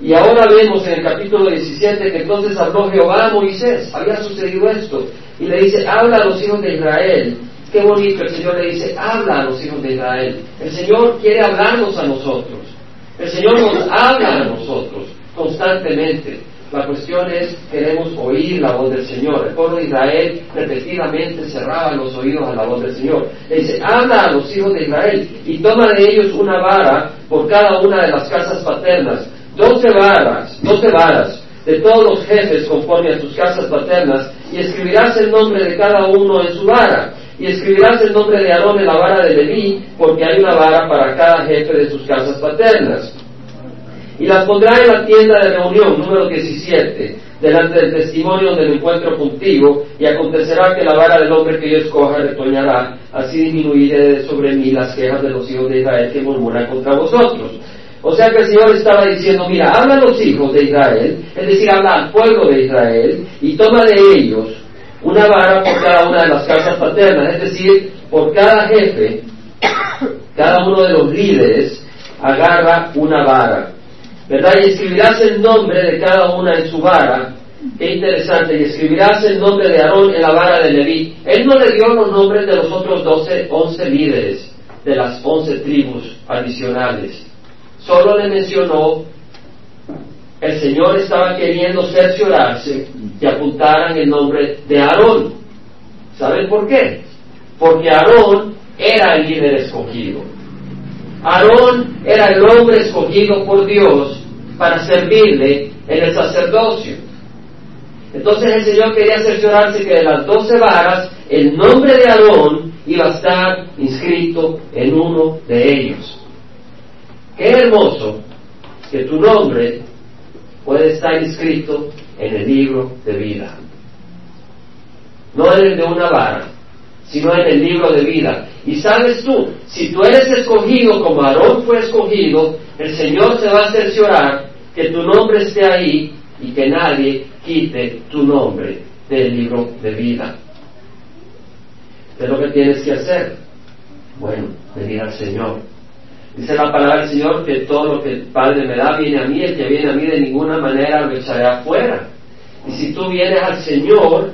Y ahora vemos en el capítulo 17 que entonces habló Jehová a Moisés, había sucedido esto, y le dice, habla a los hijos de Israel. Qué bonito, el Señor le dice, habla a los hijos de Israel. El Señor quiere hablarnos a nosotros. El Señor nos habla a nosotros constantemente. La cuestión es, queremos oír la voz del Señor. El pueblo de Israel repetidamente cerraba los oídos a la voz del Señor. Le dice, habla a los hijos de Israel y toma de ellos una vara por cada una de las casas paternas. Doce varas, doce varas de todos los jefes conforme a sus casas paternas y escribirás el nombre de cada uno en su vara. Y escribirás el nombre de Aarón en la vara de Leví, porque hay una vara para cada jefe de sus casas paternas y las pondrá en la tienda de reunión, número 17, delante del testimonio me encuentro contigo, y acontecerá que la vara del hombre que yo escoja retoñará, así disminuiré sobre mí las quejas de los hijos de Israel que murmuran contra vosotros. O sea que el Señor estaba diciendo, mira, habla a los hijos de Israel, es decir, habla al pueblo de Israel, y toma de ellos una vara por cada una de las casas paternas, es decir, por cada jefe, cada uno de los líderes agarra una vara. ¿verdad? Y escribirás el nombre de cada una en su vara. Qué interesante. Y escribirás el nombre de Aarón en la vara de Leví. Él no le dio los nombres de los otros doce, once líderes de las once tribus adicionales. Solo le mencionó, el Señor estaba queriendo cerciorarse que apuntaran el nombre de Aarón. ¿Saben por qué? Porque Aarón era el líder escogido. Aarón era el hombre escogido por Dios para servirle en el sacerdocio. Entonces el Señor quería cerciorarse que de las doce varas el nombre de Aarón iba a estar inscrito en uno de ellos. Qué hermoso que tu nombre puede estar inscrito en el libro de vida. No en el de una vara, sino en el libro de vida. Y sabes tú, si tú eres escogido como Aarón fue escogido, el Señor se va a cerciorar que tu nombre esté ahí y que nadie quite tu nombre del libro de vida. ¿Qué es lo que tienes que hacer? Bueno, venir al Señor. Dice la palabra del Señor que todo lo que el Padre me da viene a mí, el que viene a mí de ninguna manera lo echaré afuera. Y si tú vienes al Señor,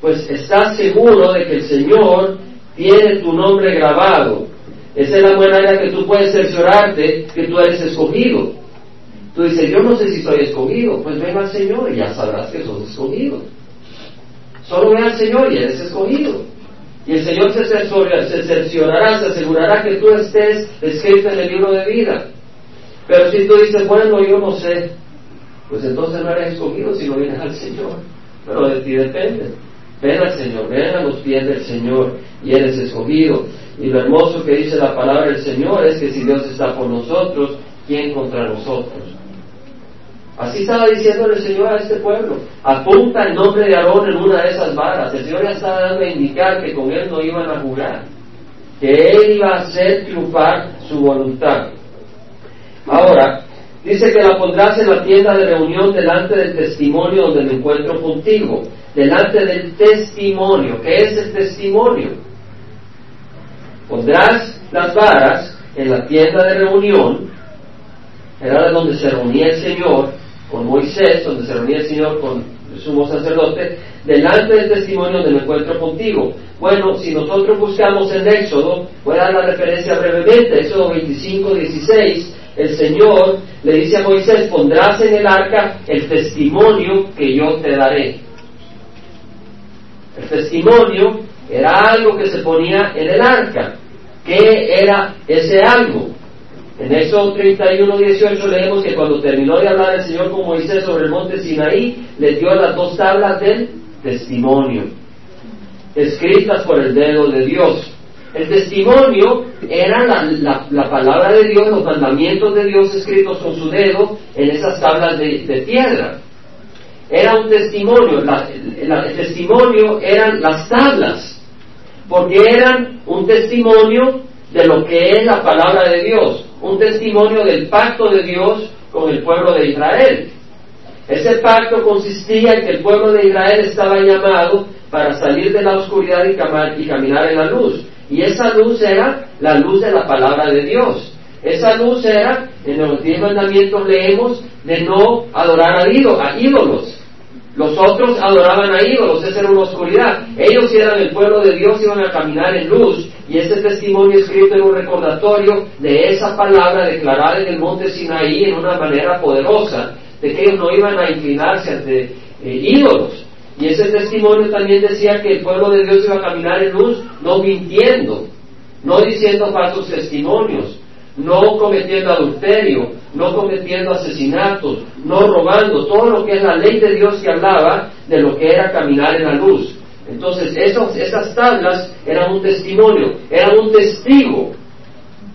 pues estás seguro de que el Señor tiene tu nombre grabado. Esa es la manera que tú puedes cerciorarte que tú eres escogido. Tú dices, yo no sé si soy escogido. Pues ven al Señor y ya sabrás que sos escogido. Solo ven al Señor y eres escogido. Y el Señor se, cerciorará, se asegurará que tú estés escrito en el libro de vida. Pero si tú dices, bueno, yo no sé, pues entonces no eres escogido si no vienes al Señor. Pero de ti depende. Ven al Señor, ven a los pies del Señor y eres escogido. Y lo hermoso que dice la palabra del Señor es que si Dios está por nosotros, ¿quién contra nosotros? Así estaba diciendo el Señor a este pueblo. Apunta el nombre de Aarón en una de esas varas. El Señor ya estaba dando a indicar que con él no iban a jugar, que él iba a hacer triunfar su voluntad. Ahora, dice que la pondrás en la tienda de reunión delante del testimonio donde me encuentro contigo delante del testimonio. ¿Qué es el testimonio? Pondrás las varas en la tienda de reunión, era donde se reunía el Señor con Moisés, donde se reunía el Señor con el sumo sacerdote, delante del testimonio me encuentro contigo. Bueno, si nosotros buscamos en Éxodo, voy a dar la referencia brevemente, Éxodo 25, 16, el Señor le dice a Moisés, pondrás en el arca el testimonio que yo te daré. El testimonio era algo que se ponía en el arca. ¿Qué era ese algo? En Éxodo 31, 18 leemos que cuando terminó de hablar el Señor con Moisés sobre el monte Sinaí, le dio las dos tablas del testimonio, escritas por el dedo de Dios. El testimonio era la, palabra de Dios, los mandamientos de Dios escritos con su dedo en esas tablas de piedra era un testimonio, el testimonio eran las tablas, porque eran un testimonio de lo que es la palabra de Dios, un testimonio del pacto de Dios con el pueblo de Israel. Ese pacto consistía en que el pueblo de Israel estaba llamado para salir de la oscuridad y, caminar en la luz. Y esa luz era la luz de la palabra de Dios. Esa luz era, en los diez mandamientos leemos, de no adorar a ídolos. Los otros adoraban a ídolos, esa era una oscuridad. Ellos eran el pueblo de Dios, iban a caminar en luz. Y ese testimonio escrito en un recordatorio de esa palabra declarada en el monte Sinaí en una manera poderosa, de que ellos no iban a inclinarse ante eh, ídolos. Y ese testimonio también decía que el pueblo de Dios iba a caminar en luz, no mintiendo, no diciendo falsos testimonios, no cometiendo adulterio, no cometiendo asesinatos, no robando, todo lo que es la ley de Dios que hablaba de lo que era caminar en la luz. Entonces, esas tablas eran un testimonio, eran un testigo.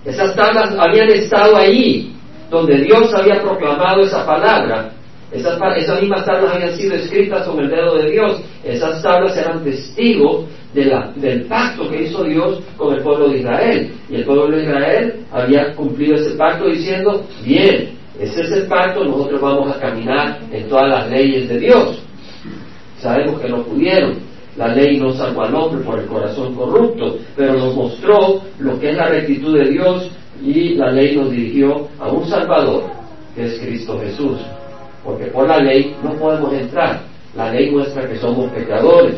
Esas tablas habían estado ahí, donde Dios había proclamado esa palabra. Esas, esas mismas tablas habían sido escritas con el dedo de Dios. Esas tablas eran testigos del pacto que hizo Dios con el pueblo de Israel. Y el pueblo de Israel había cumplido ese pacto diciendo, bien, ese es el pacto, nosotros vamos a caminar en todas las leyes de Dios. Sabemos que no pudieron. La ley no salvó al hombre por el corazón corrupto, pero nos mostró lo que es la rectitud de Dios y la ley nos dirigió a un Salvador, que es Cristo Jesús. Porque por la ley no podemos entrar. La ley muestra que somos pecadores.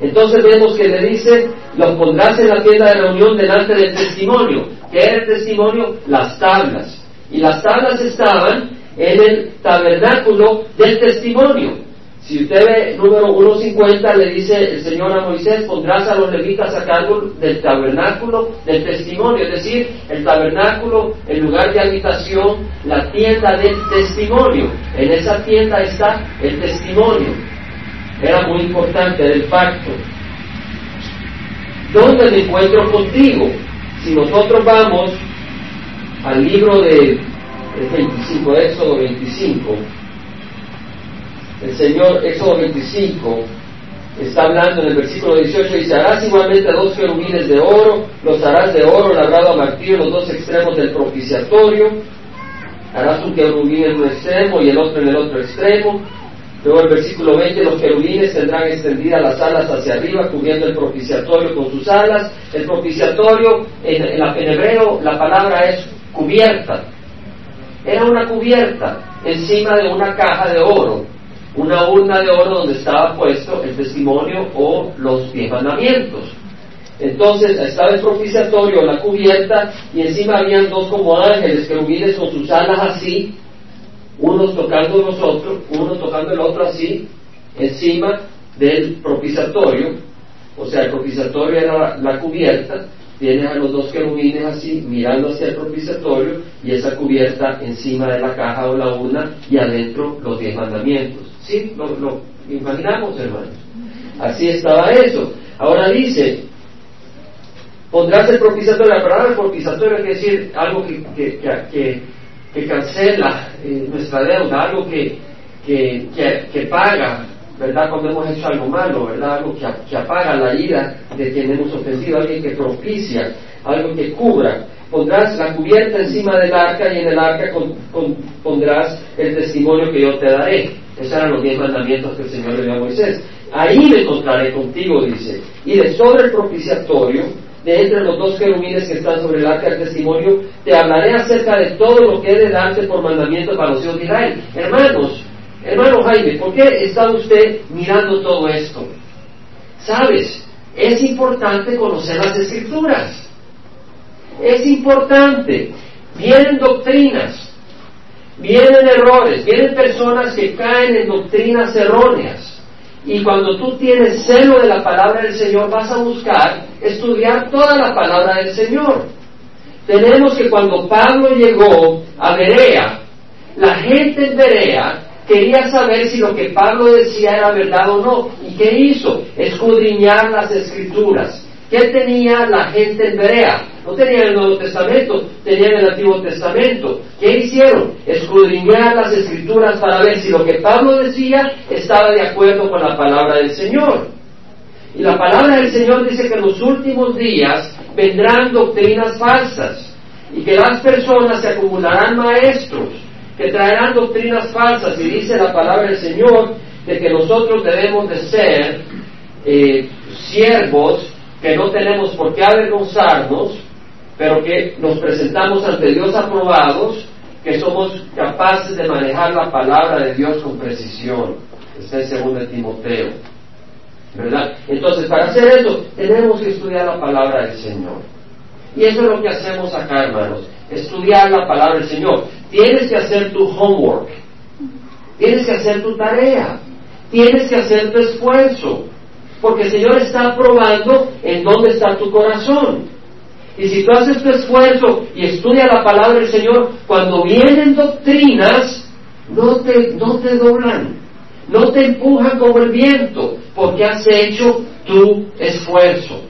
Entonces vemos que le dice, los pondrás en la tienda de reunión delante del testimonio. ¿Qué era el testimonio? Las tablas. Y las tablas estaban en el tabernáculo del testimonio. Si usted ve número 1.50, le dice el Señor a Moisés, pondrás a los levitas a cargo del tabernáculo del testimonio, es decir, el tabernáculo, el lugar de habitación, la tienda del testimonio. En esa tienda está el testimonio era muy importante, era el pacto. ¿Dónde me encuentro contigo? Si nosotros vamos al libro de 25, Éxodo 25, el Señor, Éxodo 25, está hablando en el versículo 18, dice, harás igualmente dos querubines de oro, los harás de oro labrado a martillo los dos extremos del propiciatorio, harás un querubín en un extremo y el otro en el otro extremo, Luego el versículo 20, los querubines tendrán extendidas las alas hacia arriba, cubriendo el propiciatorio con sus alas. El propiciatorio, en, en, hebreo, la palabra es cubierta. Era una cubierta encima de una caja de oro, una urna de oro donde estaba puesto el testimonio o los diez mandamientos. Entonces estaba el propiciatorio, la cubierta, y encima habían dos como ángeles, querubines con sus alas así, unos tocando los otros, uno tocando el otro así, encima del propiciatorio, o sea, el propiciatorio era la, cubierta, tienes a los dos querubines así, mirando hacia el propiciatorio, y esa cubierta encima de la caja o la urna, y adentro los diez mandamientos. ¿Sí? Lo, imaginamos, hermanos. Así estaba eso. Ahora dice, pondrás el propiciatorio, la palabra propiciatorio quiere decir algo que, cancela eh, nuestra deuda, algo que, que, paga, ¿verdad? Cuando hemos hecho algo malo, ¿verdad? Algo que, apaga la ira de quien hemos ofendido, alguien que propicia, algo que cubra. Pondrás la cubierta encima del arca y en el arca pondrás el testimonio que yo te daré. Esos eran los diez mandamientos que el Señor le dio a Moisés. Ahí me encontraré contigo, dice. Y de sobre el propiciatorio de entre los dos querubines que están sobre el arca del testimonio, te hablaré acerca de todo lo que he de darte por mandamiento para los hijos de Israel. Hermanos, hermano Jaime, ¿por qué está usted mirando todo esto? Sabes, es importante conocer las escrituras. Es importante. Vienen doctrinas, vienen errores, vienen personas que caen en doctrinas erróneas. Y cuando tú tienes celo de la palabra del Señor, vas a buscar estudiar toda la palabra del Señor. Tenemos que cuando Pablo llegó a Berea, la gente en Berea quería saber si lo que Pablo decía era verdad o no. ¿Y qué hizo? Escudriñar las escrituras. ¿Qué tenía la gente en Berea? No tenían el Nuevo Testamento, tenían el Antiguo Testamento. ¿Qué hicieron? Escudriñar las escrituras para ver si lo que Pablo decía estaba de acuerdo con la palabra del Señor. Y la palabra del Señor dice que en los últimos días vendrán doctrinas falsas y que las personas se acumularán maestros que traerán doctrinas falsas. Y dice la palabra del Señor de que nosotros debemos de ser eh, siervos que no tenemos por qué avergonzarnos, pero que nos presentamos ante Dios aprobados, que somos capaces de manejar la palabra de Dios con precisión. Está en segundo de Timoteo. ¿Verdad? Entonces, para hacer eso, tenemos que estudiar la palabra del Señor. Y eso es lo que hacemos acá, hermanos. Estudiar la palabra del Señor. Tienes que hacer tu homework. Tienes que hacer tu tarea. Tienes que hacer tu esfuerzo. Porque el Señor está probando en dónde está tu corazón. Y si tú haces tu esfuerzo y estudias la palabra del Señor, cuando vienen doctrinas, no te, no te doblan, no te empujan como el viento, porque has hecho tu esfuerzo.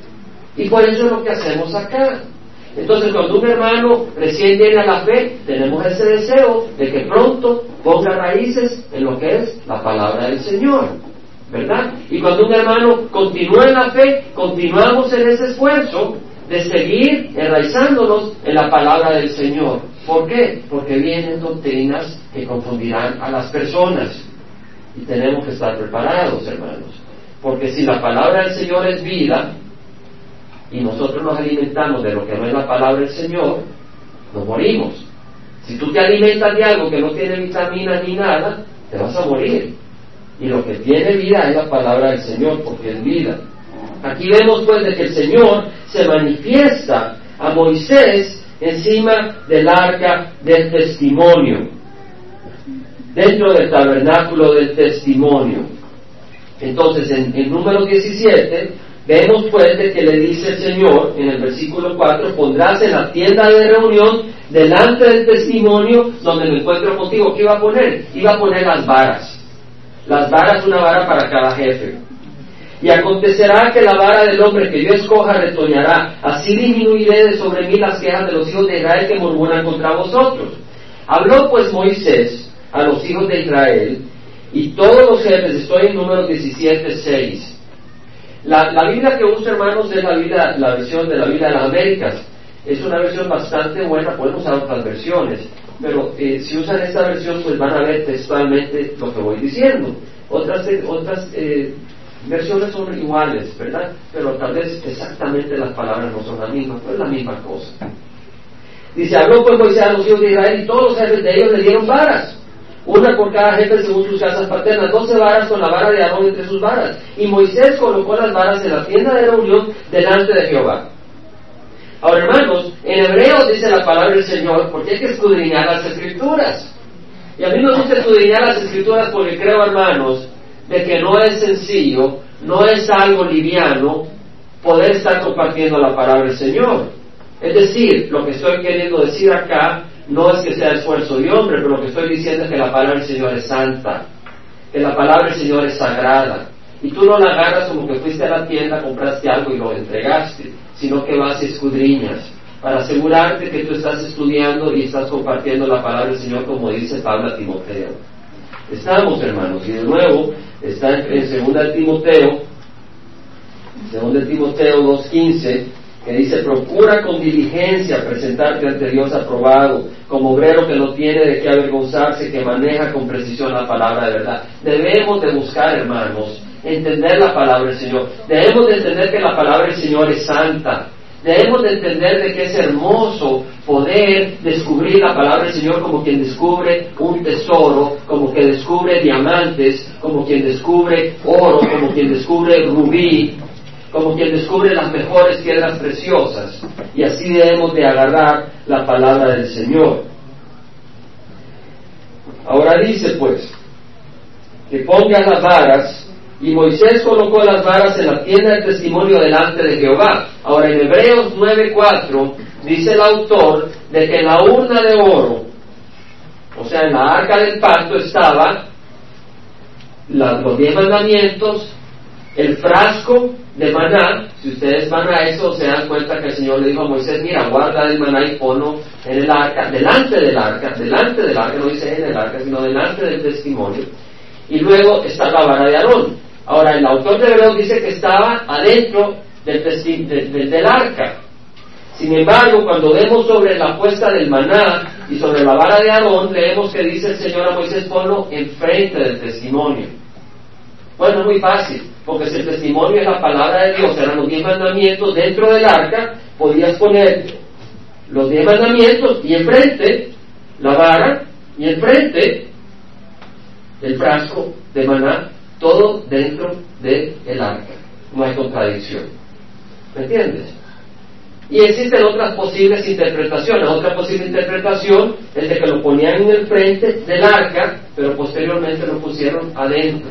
Y por eso es lo que hacemos acá. Entonces, cuando un hermano recién viene a la fe, tenemos ese deseo de que pronto ponga raíces en lo que es la palabra del Señor. ¿Verdad? Y cuando un hermano continúa en la fe, continuamos en ese esfuerzo de seguir enraizándonos en la palabra del Señor. ¿Por qué? Porque vienen doctrinas que confundirán a las personas. Y tenemos que estar preparados, hermanos. Porque si la palabra del Señor es vida, y nosotros nos alimentamos de lo que no es la palabra del Señor, nos morimos. Si tú te alimentas de algo que no tiene vitaminas ni nada, te vas a morir. Y lo que tiene vida es la palabra del Señor, porque es vida. Aquí vemos pues de que el Señor se manifiesta a Moisés encima del arca del testimonio, dentro del tabernáculo del testimonio. Entonces, en el número 17, Vemos pues de que le dice el Señor en el versículo 4, pondrás en la tienda de reunión delante del testimonio donde me encuentro contigo. ¿Qué iba a poner? Iba a poner las varas. Las varas, una vara para cada jefe. Y acontecerá que la vara del hombre que yo escoja retoñará. Así disminuiré de sobre mí las quejas de los hijos de Israel que murmuran contra vosotros. Habló pues Moisés a los hijos de Israel y todos los jefes, estoy en número 17, 6 la, Biblia que usa, hermanos, es la, Biblia, la versión de la Biblia de las Américas. Es una versión bastante buena, podemos usar otras versiones, pero eh, si usan esta versión, pues van a ver textualmente lo que voy diciendo. Otras, eh, otras eh, versiones son iguales, ¿verdad? Pero tal vez exactamente las palabras no son las mismas, pero es la misma cosa. Dice, habló pues Moisés a los hijos de Israel y todos los jefes de ellos le dieron varas una por cada jefe según sus casas paternas, doce varas con la vara de Aarón entre sus varas. Y Moisés colocó las varas en la tienda de reunión delante de Jehová. Ahora, hermanos, en hebreo dice la palabra del Señor porque hay que escudriñar las escrituras. Y a mí me gusta escudriñar las escrituras porque creo, hermanos, de que no es sencillo, no es algo liviano poder estar compartiendo la palabra del Señor. Es decir, lo que estoy queriendo decir acá no es que sea esfuerzo de hombre, pero lo que estoy diciendo es que la palabra del Señor es santa, que la palabra del Señor es sagrada. Y tú no la agarras como que fuiste a la tienda, compraste algo y lo entregaste, sino que vas y escudriñas para asegurarte que tú estás estudiando y estás compartiendo la palabra del Señor como dice Pablo a Timoteo. Estamos, hermanos, y de nuevo está en 2 Timoteo, 2 Timoteo 2.15, que dice, procura con diligencia presentarte ante Dios aprobado, como obrero que no tiene de qué avergonzarse, que maneja con precisión la palabra de verdad. Debemos de buscar, hermanos, entender la palabra del Señor. Debemos de entender que la palabra del Señor es santa. Debemos de entender de que es hermoso poder descubrir la palabra del Señor como quien descubre un tesoro, como quien descubre diamantes, como quien descubre oro, como quien descubre rubí, como quien descubre las mejores piedras preciosas. Y así debemos de agarrar la palabra del Señor. Ahora dice pues, que ponga las varas, y Moisés colocó las varas en la tienda del testimonio delante de Jehová. Ahora en Hebreos 9:4 dice el autor de que en la urna de oro, o sea, en la arca del pacto estaba los diez mandamientos, el frasco de maná, si ustedes van a eso, se dan cuenta que el Señor le dijo a Moisés, mira, guarda el maná y ponlo en el arca, delante del arca, delante del arca, no dice en el arca, sino delante del testimonio. Y luego está la vara de Aarón. Ahora, el autor de Hebreos dice que estaba adentro del, arca. Sin embargo, cuando vemos sobre la puesta del maná y sobre la vara de Aarón, leemos que dice el Señor a Moisés, ponlo enfrente del testimonio. Bueno, es muy fácil porque si el testimonio es la palabra de Dios, eran los diez mandamientos dentro del arca, podías poner los diez mandamientos y enfrente la vara y enfrente el frasco de maná, todo dentro del el arca. No hay contradicción. ¿Me entiendes? Y existen otras posibles interpretaciones. Otra posible interpretación es de que lo ponían en el frente del arca, pero posteriormente lo pusieron adentro.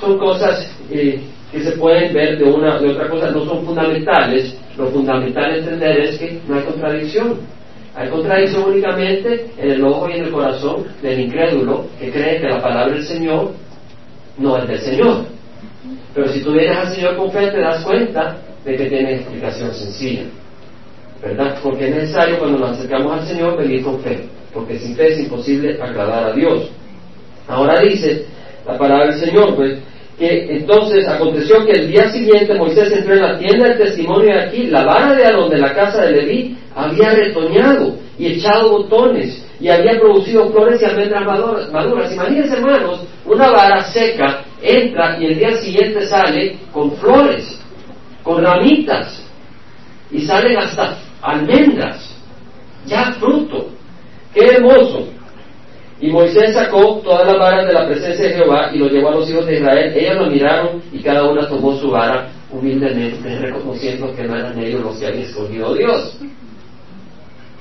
Son cosas eh, que se pueden ver de una de otra cosa, no son fundamentales. Lo fundamental entender es que no hay contradicción. Hay contradicción únicamente en el ojo y en el corazón del incrédulo que cree que la palabra del Señor no es del Señor. Pero si tú vienes al Señor con fe, te das cuenta de que tiene explicación sencilla. ¿Verdad? Porque es necesario cuando nos acercamos al Señor venir con fe, porque sin fe es imposible agradar a Dios. Ahora dice la palabra del Señor, pues, que entonces aconteció que el día siguiente Moisés entró en la tienda del testimonio de aquí, la vara de donde la casa de Leví había retoñado y echado botones y había producido flores y almendras maduras. Imagínense hermanos, una vara seca entra y el día siguiente sale con flores con ramitas y salen hasta almendras, ya fruto. ¡Qué hermoso! Y Moisés sacó todas las varas de la presencia de Jehová y lo llevó a los hijos de Israel. Ellos lo miraron y cada una tomó su vara humildemente, reconociendo que no eran ellos los que habían escogido Dios.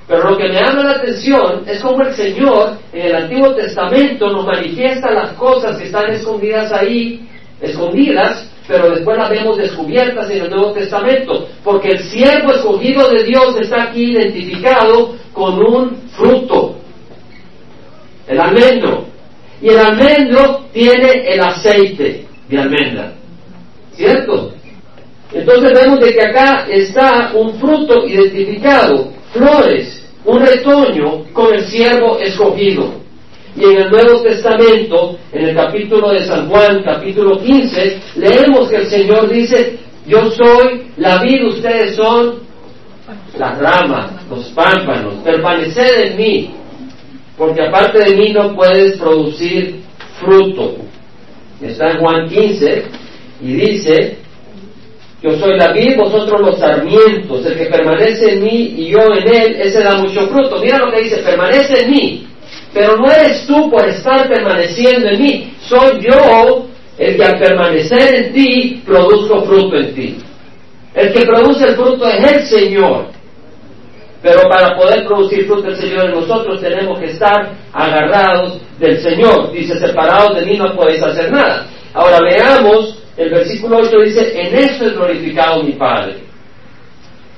Pero lo que me llama la atención es cómo el Señor en el Antiguo Testamento nos manifiesta las cosas que están escondidas ahí, escondidas, pero después las vemos descubiertas en el Nuevo Testamento, porque el siervo escogido de Dios está aquí identificado con un fruto, el almendro, y el almendro tiene el aceite de almendra, ¿cierto? Entonces vemos de que acá está un fruto identificado, flores, un retoño con el siervo escogido. Y en el Nuevo Testamento, en el capítulo de San Juan, capítulo 15, leemos que el Señor dice, yo soy la vida, ustedes son las ramas, los pámpanos, permaneced en mí, porque aparte de mí no puedes producir fruto. Está en Juan 15 y dice, yo soy la vid, vosotros los sarmientos, el que permanece en mí y yo en él, ese da mucho fruto. Mira lo que dice, permanece en mí pero no eres tú por estar permaneciendo en mí, soy yo el que al permanecer en ti produzco fruto en ti. El que produce el fruto es el Señor. Pero para poder producir fruto el Señor en nosotros tenemos que estar agarrados del Señor. Dice, separados de mí no podéis hacer nada. Ahora veamos, el versículo 8 dice, en esto es glorificado mi Padre,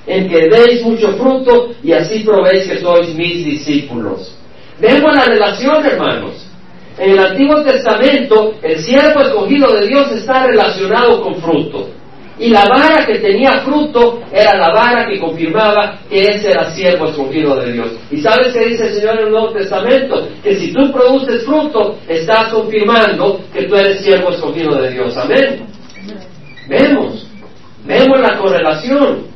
en que deis mucho fruto y así probéis que sois mis discípulos. Vemos la relación, hermanos. En el Antiguo Testamento, el siervo escogido de Dios está relacionado con fruto. Y la vara que tenía fruto era la vara que confirmaba que ese era siervo escogido de Dios. ¿Y sabes qué dice el Señor en el Nuevo Testamento? Que si tú produces fruto, estás confirmando que tú eres siervo escogido de Dios. Amén. Vemos, vemos la correlación.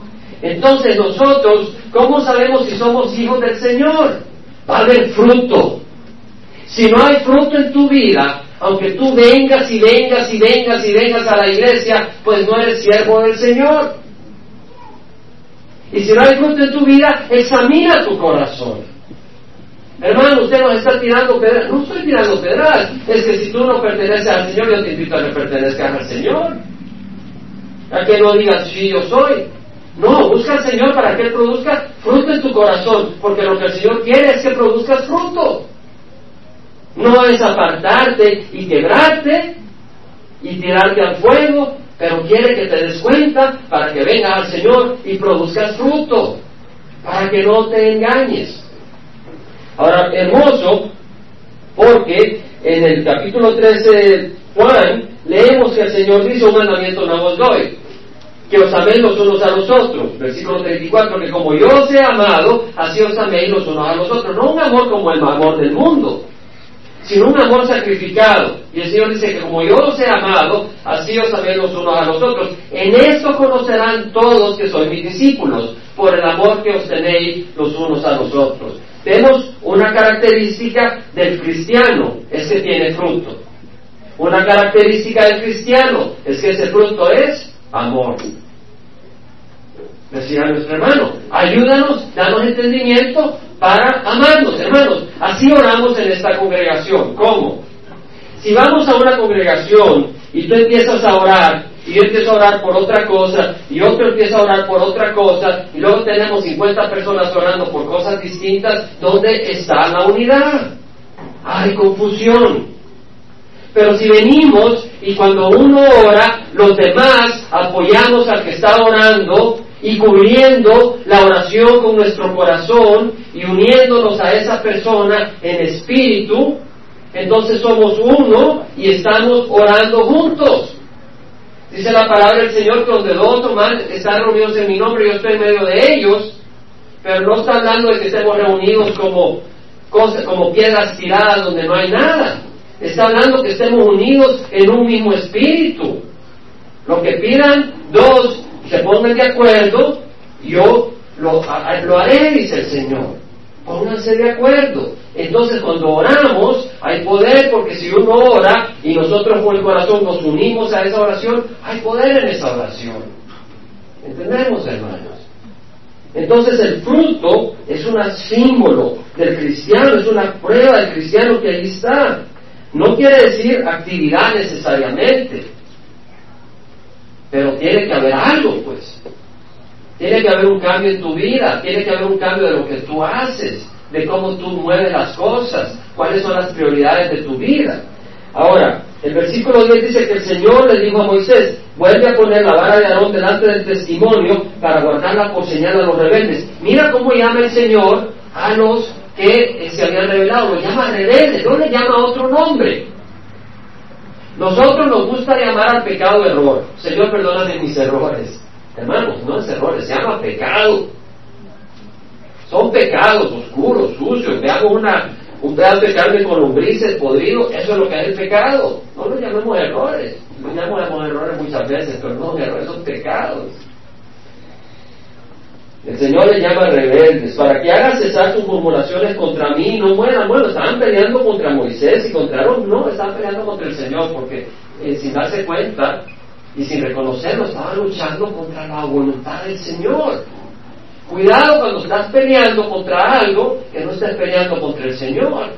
Entonces nosotros, ¿cómo sabemos si somos hijos del Señor? va a haber fruto. Si no hay fruto en tu vida, aunque tú vengas y vengas y vengas y vengas a la iglesia, pues no eres siervo del Señor. Y si no hay fruto en tu vida, examina tu corazón. Hermano, usted nos está tirando pedras. No estoy tirando pedras. Es que si tú no perteneces al Señor, yo te invito a que pertenezcas al Señor. A que no digas, sí, yo soy. No, busca al Señor para que Él produzca fruto en tu corazón, porque lo que el Señor quiere es que produzcas fruto. No es apartarte y quebrarte y tirarte al fuego, pero quiere que te des cuenta para que vengas al Señor y produzcas fruto, para que no te engañes. Ahora, hermoso, porque en el capítulo 13 de Juan leemos que el Señor dice un mandamiento no os doy que os améis los unos a los otros. Versículo 34, que como yo os he amado, así os améis los unos a los otros. No un amor como el amor del mundo, sino un amor sacrificado. Y el Señor dice que como yo os he amado, así os améis los unos a los otros. En esto conocerán todos que sois mis discípulos, por el amor que os tenéis los unos a los otros. Vemos una característica del cristiano, es que tiene fruto. Una característica del cristiano es que ese fruto es amor. Decía nuestro hermano, ayúdanos, danos entendimiento para amarnos, hermanos. Así oramos en esta congregación. ¿Cómo? Si vamos a una congregación y tú empiezas a orar, y yo empiezo a orar por otra cosa, y otro empieza a orar por otra cosa, y luego tenemos 50 personas orando por cosas distintas, ¿dónde está la unidad? Hay confusión. Pero si venimos y cuando uno ora, los demás apoyamos al que está orando y cubriendo la oración con nuestro corazón y uniéndonos a esa persona en espíritu, entonces somos uno y estamos orando juntos. Dice la palabra del Señor que donde dos o más están reunidos en mi nombre, yo estoy en medio de ellos, pero no está hablando de que estemos reunidos como, cosas, como piedras tiradas donde no hay nada. Está hablando que estemos unidos en un mismo espíritu. Lo que pidan dos se pongan de acuerdo, yo lo, haré, dice el Señor. Pónganse de acuerdo. Entonces cuando oramos hay poder porque si uno ora y nosotros con el corazón nos unimos a esa oración, hay poder en esa oración. ¿Entendemos, hermanos? Entonces el fruto es un símbolo del cristiano, es una prueba del cristiano que ahí está. No quiere decir actividad necesariamente, pero tiene que haber algo, pues. Tiene que haber un cambio en tu vida, tiene que haber un cambio de lo que tú haces, de cómo tú mueves las cosas, cuáles son las prioridades de tu vida. Ahora, el versículo 10 dice que el Señor le dijo a Moisés, vuelve a poner la vara de Aarón delante del testimonio para guardarla por señal a los rebeldes. Mira cómo llama el Señor a los que se habían revelado, lo llama rebeldes, no le llama otro nombre. Nosotros nos gusta llamar al pecado error. Señor, perdóname mis errores. Hermanos, no es errores, se llama pecado. Son pecados oscuros, sucios. Me hago una, un pedazo de carne con lombrices podrido, eso es lo que es el pecado. No lo llamemos errores. Lo llamamos errores muchas veces, pero no, errores son pecados. El Señor le llama rebeldes, para que hagan cesar sus murmuraciones contra mí no mueran. Bueno, estaban peleando contra Moisés y contra Aaron, no, estaban peleando contra el Señor, porque eh, sin darse cuenta, y sin reconocerlo, estaba luchando contra la voluntad del Señor. Cuidado cuando estás peleando contra algo que no estés peleando contra el Señor.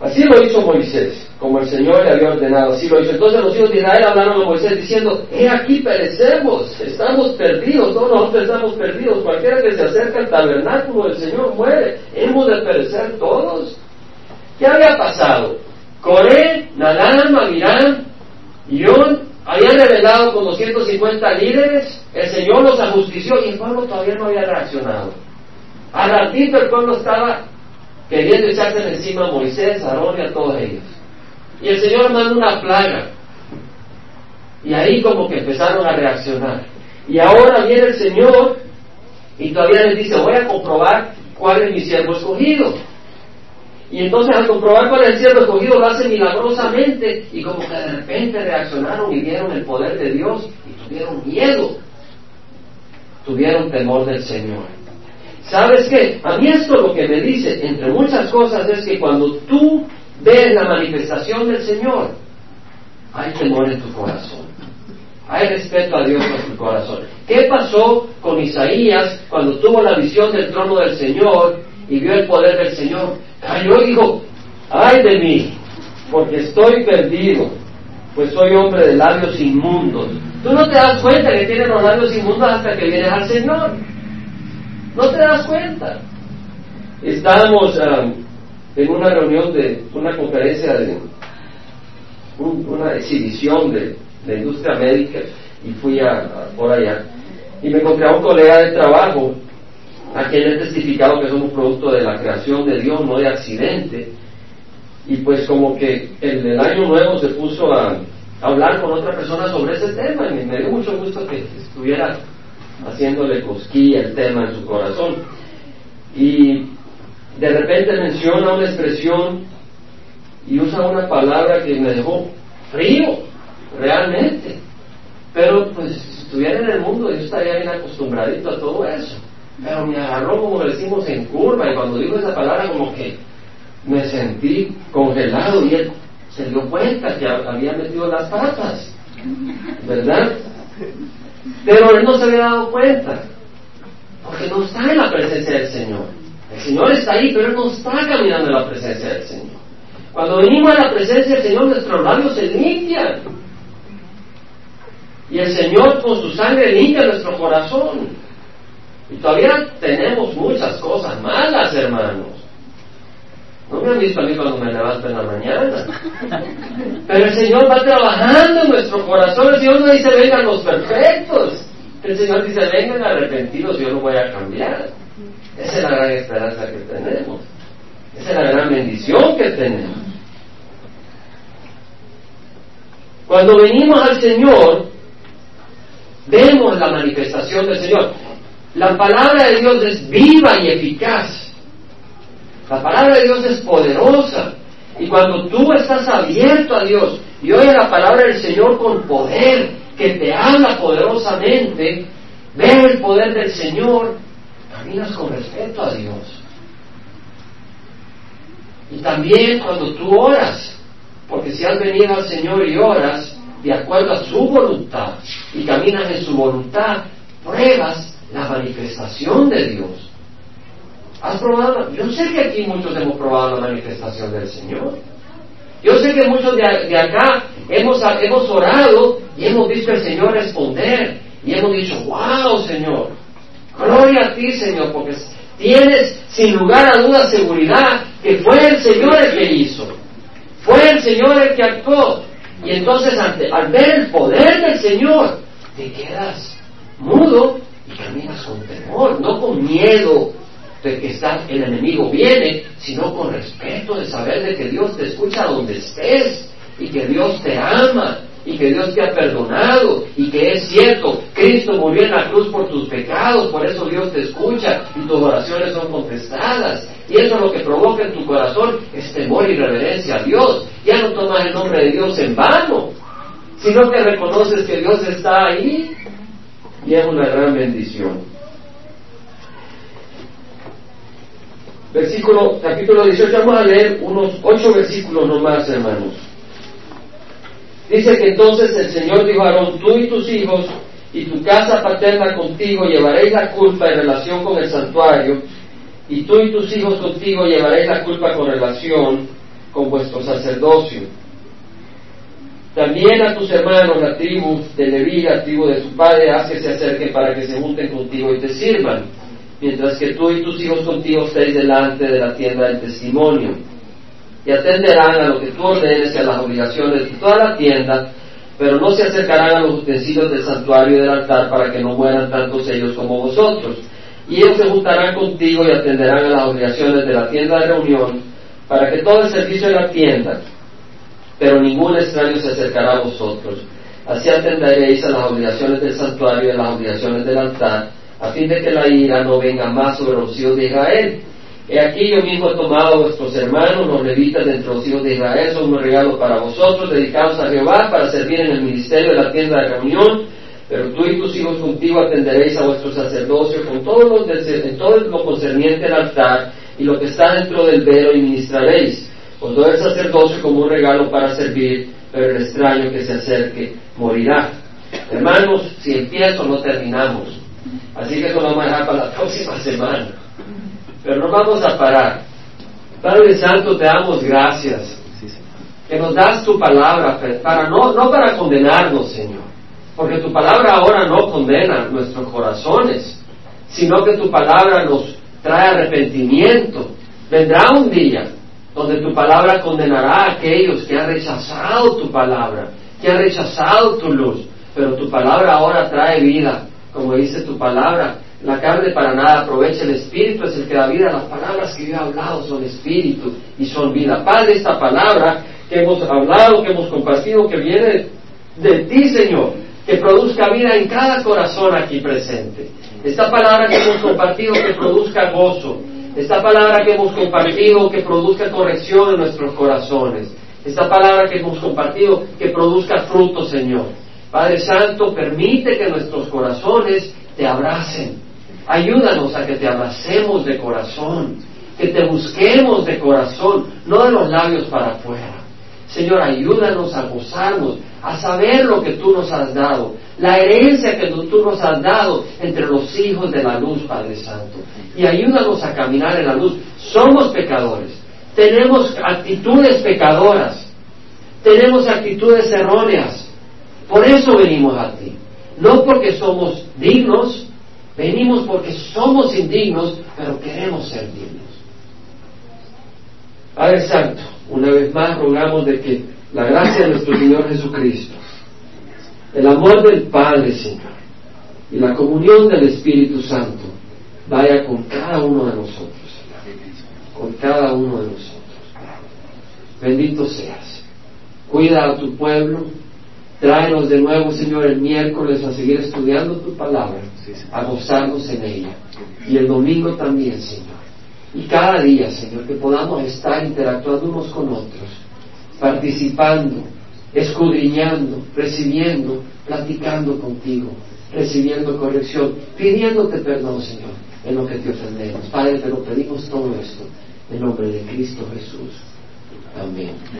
Así lo hizo Moisés, como el Señor le había ordenado, así lo hizo. Entonces los hijos de Israel hablaron a Moisés diciendo, he aquí perecemos, estamos perdidos, todos nosotros estamos perdidos, cualquiera que se acerca al tabernáculo del Señor muere, hemos de perecer todos. ¿Qué había pasado? Coré, Nadán, Amirán, Yon habían revelado con 250 líderes, el Señor los ajustició y el pueblo todavía no había reaccionado. Al ratito el pueblo estaba queriendo echarse encima a Moisés, a Aarón y a todos ellos. Y el Señor mandó una plaga. Y ahí como que empezaron a reaccionar. Y ahora viene el Señor y todavía les dice, voy a comprobar cuál es mi siervo escogido. Y entonces al comprobar cuál es el siervo escogido lo hace milagrosamente y como que de repente reaccionaron y vieron el poder de Dios y tuvieron miedo, tuvieron temor del Señor. ¿Sabes qué? A mí esto lo que me dice, entre muchas cosas, es que cuando tú ves la manifestación del Señor, hay temor en tu corazón. Hay respeto a Dios en tu corazón. ¿Qué pasó con Isaías cuando tuvo la visión del trono del Señor y vio el poder del Señor? Cayó y dijo, ay de mí, porque estoy perdido, pues soy hombre de labios inmundos. Tú no te das cuenta que tienes los labios inmundos hasta que vienes al Señor. No te das cuenta. Estábamos um, en una reunión de una conferencia de una exhibición de, de, industria médica y fui a, por allá y me encontré a un colega de trabajo a quien he testificado que somos producto de la creación de Dios, no de accidente. Y pues como que en el año nuevo se puso a, hablar con otra persona sobre ese tema y me dio mucho gusto que estuviera haciéndole cosquilla el tema en su corazón. Y de repente menciona una expresión y usa una palabra que me dejó frío, realmente. Pero pues si estuviera en el mundo yo estaría bien acostumbradito a todo eso pero me agarró como decimos en curva y cuando dijo esa palabra como que me sentí congelado y él se dio cuenta que había metido las patas, ¿verdad? Pero él no se había dado cuenta, porque no está en la presencia del Señor. El Señor está ahí, pero él no está caminando en la presencia del Señor. Cuando venimos a la presencia del Señor, nuestros labios se limpian. Y el Señor con su sangre limpia nuestro corazón. Y todavía tenemos muchas cosas malas, hermanos. No han visto a mí cuando me levanto en la mañana. Pero el Señor va trabajando en nuestro corazón. El Señor no dice vengan los perfectos. El Señor dice vengan arrepentidos, yo no voy a cambiar. Esa es la gran esperanza que tenemos. Esa es la gran bendición que tenemos. Cuando venimos al Señor, vemos la manifestación del Señor. La palabra de Dios es viva y eficaz. La palabra de Dios es poderosa. Y cuando tú estás abierto a Dios y oyes la palabra del Señor con poder, que te habla poderosamente, ves el poder del Señor, caminas con respeto a Dios. Y también cuando tú oras, porque si has venido al Señor y oras de acuerdo a su voluntad y caminas en su voluntad, pruebas la manifestación de Dios. ¿Has probado? Yo sé que aquí muchos hemos probado la manifestación del Señor. Yo sé que muchos de, acá hemos, hemos orado y hemos visto al Señor responder y hemos dicho, wow Señor, gloria a ti Señor, porque tienes sin lugar a duda seguridad que fue el Señor el que hizo, fue el Señor el que actuó. Y entonces al ver el poder del Señor, te quedas mudo y caminas con temor, no con miedo de que está, el enemigo viene, sino con respeto de saber de que Dios te escucha donde estés y que Dios te ama y que Dios te ha perdonado y que es cierto, Cristo murió en la cruz por tus pecados, por eso Dios te escucha y tus oraciones son contestadas. Y eso es lo que provoca en tu corazón es temor y reverencia a Dios. Ya no tomas el nombre de Dios en vano, sino que reconoces que Dios está ahí y es una gran bendición. Versículo, capítulo 18, vamos a leer unos ocho versículos nomás, hermanos. Dice que entonces el Señor dijo a Aarón, tú y tus hijos y tu casa paterna contigo llevaréis la culpa en relación con el santuario, y tú y tus hijos contigo llevaréis la culpa con relación con vuestro sacerdocio. También a tus hermanos, la tribu de Leví, la tribu de su padre, haz que se acerquen para que se junten contigo y te sirvan, mientras que tú y tus hijos contigo estéis delante de la tienda del testimonio. Y atenderán a lo que tú ordenes y a las obligaciones de toda la tienda, pero no se acercarán a los utensilios del santuario y del altar para que no mueran tantos ellos como vosotros. Y ellos se juntarán contigo y atenderán a las obligaciones de la tienda de reunión, para que todo el servicio de la tienda pero ningún extraño se acercará a vosotros. Así atenderéis a las obligaciones del santuario y a las obligaciones del altar, a fin de que la ira no venga más sobre los hijos de Israel. He aquí yo mismo he tomado a vuestros hermanos, los levitas de entre los hijos de Israel, son un regalo para vosotros, dedicados a Jehová, para servir en el ministerio de la tienda de reunión, pero tú y tus hijos contigo atenderéis a vuestro sacerdocio con todo en todo lo concerniente al altar y lo que está dentro del velo y ministraréis os doy el sacerdocio como un regalo para servir, pero el extraño que se acerque morirá. Hermanos, si empiezo no terminamos. Así que eso lo vamos a dejar para la próxima semana. Pero no vamos a parar. Padre Santo, te damos gracias. Que nos das tu palabra, para no, no para condenarnos, Señor. Porque tu palabra ahora no condena nuestros corazones, sino que tu palabra nos trae arrepentimiento. Vendrá un día donde tu palabra condenará a aquellos que han rechazado tu palabra, que han rechazado tu luz, pero tu palabra ahora trae vida, como dice tu palabra, la carne para nada aprovecha, el espíritu es el que da vida, las palabras que yo he hablado son espíritu y son vida. Padre, esta palabra que hemos hablado, que hemos compartido, que viene de ti, Señor, que produzca vida en cada corazón aquí presente. Esta palabra que hemos compartido, que produzca gozo, esta palabra que hemos compartido que produzca corrección en nuestros corazones. Esta palabra que hemos compartido que produzca fruto, Señor. Padre Santo, permite que nuestros corazones te abracen. Ayúdanos a que te abracemos de corazón, que te busquemos de corazón, no de los labios para afuera. Señor, ayúdanos a gozarnos, a saber lo que tú nos has dado, la herencia que tú nos has dado entre los hijos de la luz, Padre Santo. Y ayúdanos a caminar en la luz. Somos pecadores, tenemos actitudes pecadoras, tenemos actitudes erróneas. Por eso venimos a ti. No porque somos dignos, venimos porque somos indignos, pero queremos ser dignos. Padre Santo, una vez más rogamos de que la gracia de nuestro Señor Jesucristo, el amor del Padre, Señor, y la comunión del Espíritu Santo vaya con cada uno de nosotros, con cada uno de nosotros. Bendito seas. Cuida a tu pueblo. Tráenos de nuevo, Señor, el miércoles a seguir estudiando tu palabra, a gozarnos en ella. Y el domingo también, Señor y cada día, Señor, que podamos estar interactuando unos con otros, participando, escudriñando, recibiendo, platicando contigo, recibiendo corrección, pidiéndote perdón, Señor, en lo que te ofendemos. Padre, te lo pedimos todo esto en nombre de Cristo Jesús. Amén.